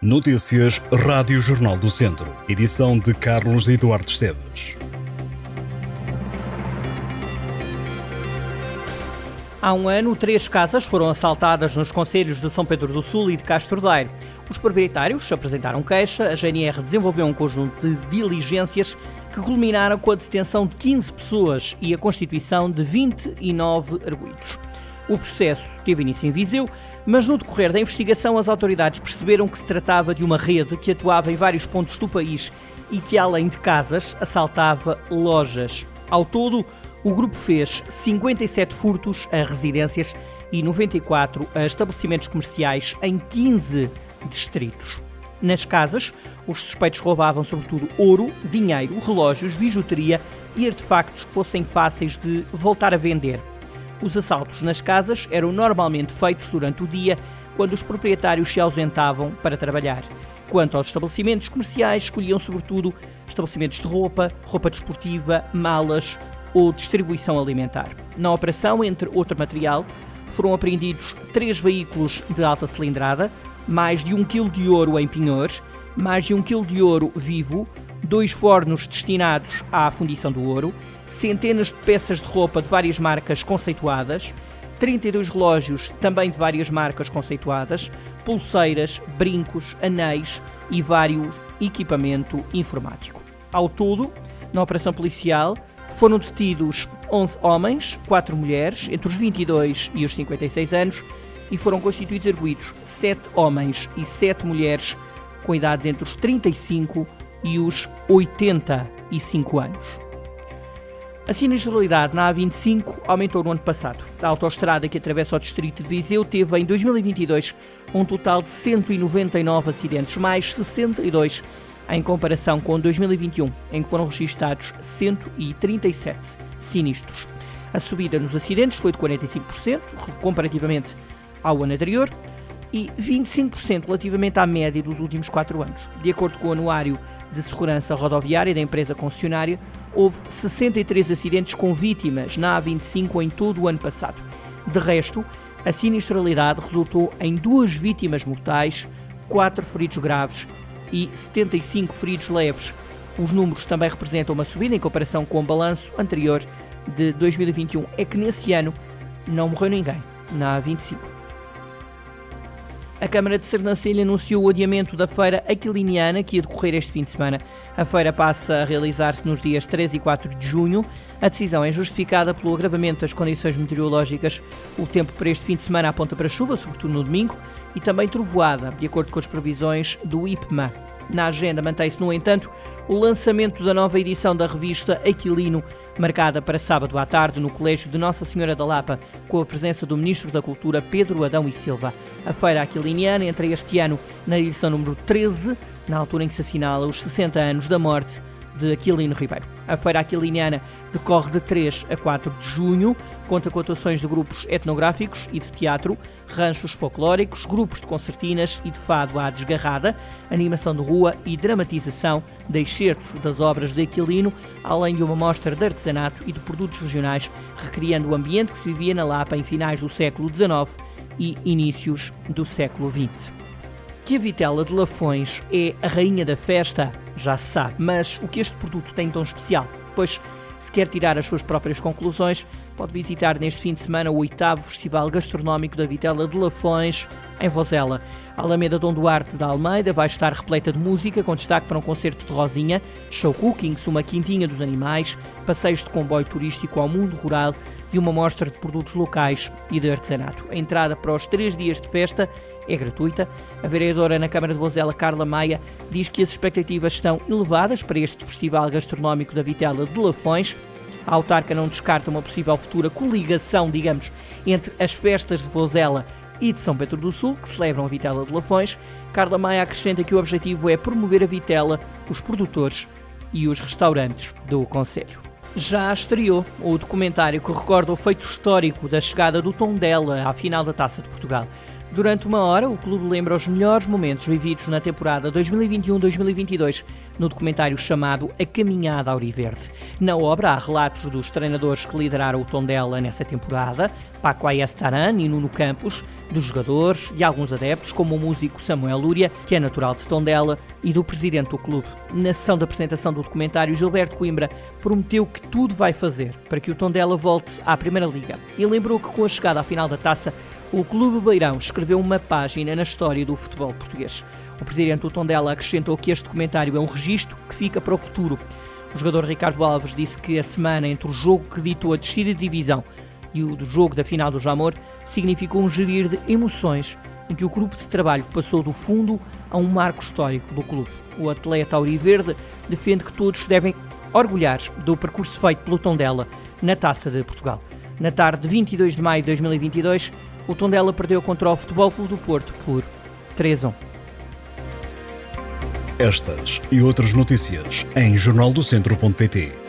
Notícias Rádio Jornal do Centro. Edição de Carlos Eduardo Esteves. Há um ano, três casas foram assaltadas nos conselhos de São Pedro do Sul e de Castro Daire. Os proprietários apresentaram queixa, a GNR desenvolveu um conjunto de diligências que culminaram com a detenção de 15 pessoas e a constituição de 29 arguídos. O processo teve início em Viseu, mas no decorrer da investigação as autoridades perceberam que se tratava de uma rede que atuava em vários pontos do país e que, além de casas, assaltava lojas. Ao todo, o grupo fez 57 furtos a residências e 94 a estabelecimentos comerciais em 15 distritos. Nas casas, os suspeitos roubavam sobretudo ouro, dinheiro, relógios, bijuteria e artefactos que fossem fáceis de voltar a vender. Os assaltos nas casas eram normalmente feitos durante o dia, quando os proprietários se ausentavam para trabalhar. Quanto aos estabelecimentos comerciais, escolhiam sobretudo estabelecimentos de roupa, roupa desportiva, malas ou distribuição alimentar. Na operação, entre outro material, foram apreendidos três veículos de alta cilindrada, mais de um quilo de ouro em pinhores, mais de um quilo de ouro vivo, dois fornos destinados à fundição do ouro, centenas de peças de roupa de várias marcas conceituadas, 32 relógios também de várias marcas conceituadas, pulseiras, brincos, anéis e vários equipamento informático. Ao todo, na operação policial, foram detidos 11 homens, 4 mulheres, entre os 22 e os 56 anos, e foram constituídos arguídos 7 homens e 7 mulheres com idades entre os 35 e os 85 anos. A sinistralidade na A25 aumentou no ano passado. A autoestrada que atravessa o distrito de Viseu teve em 2022 um total de 199 acidentes, mais 62 em comparação com 2021, em que foram registados 137 sinistros. A subida nos acidentes foi de 45%, comparativamente ao ano anterior, e 25% relativamente à média dos últimos quatro anos. De acordo com o Anuário de Segurança Rodoviária da empresa concessionária, houve 63 acidentes com vítimas na A25 em todo o ano passado. De resto, a sinistralidade resultou em duas vítimas mortais, quatro feridos graves e 75 feridos leves. Os números também representam uma subida em comparação com o balanço anterior de 2021. É que nesse ano não morreu ninguém na A25. A Câmara de Sernancelha anunciou o adiamento da feira aquiliniana que ia decorrer este fim de semana. A feira passa a realizar-se nos dias 3 e 4 de junho. A decisão é justificada pelo agravamento das condições meteorológicas. O tempo para este fim de semana aponta para chuva, sobretudo no domingo, e também trovoada, de acordo com as previsões do IPMA. Na agenda mantém-se, no entanto, o lançamento da nova edição da revista Aquilino, marcada para sábado à tarde no Colégio de Nossa Senhora da Lapa, com a presença do Ministro da Cultura Pedro Adão e Silva. A feira aquiliniana entra este ano na edição número 13, na altura em que se assinala os 60 anos da morte de Aquilino Ribeiro. A Feira Aquiliniana decorre de 3 a 4 de junho, conta com atuações de grupos etnográficos e de teatro, ranchos folclóricos, grupos de concertinas e de fado à desgarrada, animação de rua e dramatização de excertos das obras de Aquilino, além de uma mostra de artesanato e de produtos regionais, recriando o ambiente que se vivia na Lapa em finais do século XIX e inícios do século XX. Que a vitela de Lafões é a rainha da festa, já se sabe, mas o que este produto tem tão especial? Pois, se quer tirar as suas próprias conclusões, pode visitar neste fim de semana o oitavo Festival Gastronómico da Vitela de Lafões, em Vozela. A Alameda Dom Duarte da Almeida vai estar repleta de música, com destaque para um concerto de Rosinha, show cookings, uma quintinha dos animais, passeios de comboio turístico ao mundo rural e uma mostra de produtos locais e de artesanato. A entrada para os três dias de festa é gratuita. A vereadora na Câmara de Vozela, Carla Maia, diz que as expectativas estão elevadas para este Festival Gastronómico da Vitela de Lafões. A autarca não descarta uma possível futura coligação, digamos, entre as festas de Vozela e de São Pedro do Sul, que celebram a Vitela de Lafões. Carla Maia acrescenta que o objetivo é promover a Vitela, os produtores e os restaurantes do Conselho. Já estreou o documentário que recorda o feito histórico da chegada do Tondela à final da Taça de Portugal. Durante uma hora, o clube lembra os melhores momentos vividos na temporada 2021-2022 no documentário chamado A Caminhada Auriverde. Na obra há relatos dos treinadores que lideraram o Tondela nessa temporada, Paco Ayestaran e Nuno Campos, dos jogadores, de alguns adeptos, como o músico Samuel Lúria, que é natural de Tondela, e do presidente do clube. Na sessão de apresentação do documentário, Gilberto Coimbra prometeu que tudo vai fazer para que o Tondela volte à Primeira Liga e lembrou que com a chegada à final da taça o Clube Beirão escreveu uma página na história do futebol português. O presidente do Tondela acrescentou que este documentário é um registro que fica para o futuro. O jogador Ricardo Alves disse que a semana entre o jogo que ditou a descida de divisão e o do jogo da final do Jamor significou um gerir de emoções em que o grupo de trabalho passou do fundo a um marco histórico do clube. O atleta Auriverde defende que todos devem orgulhar do percurso feito pelo Tondela na Taça de Portugal. Na tarde de 22 de maio de 2022, o Tondela perdeu contra o Futebol Clube do Porto por 3 1. Estas e outras notícias em jornaldocentro.pt.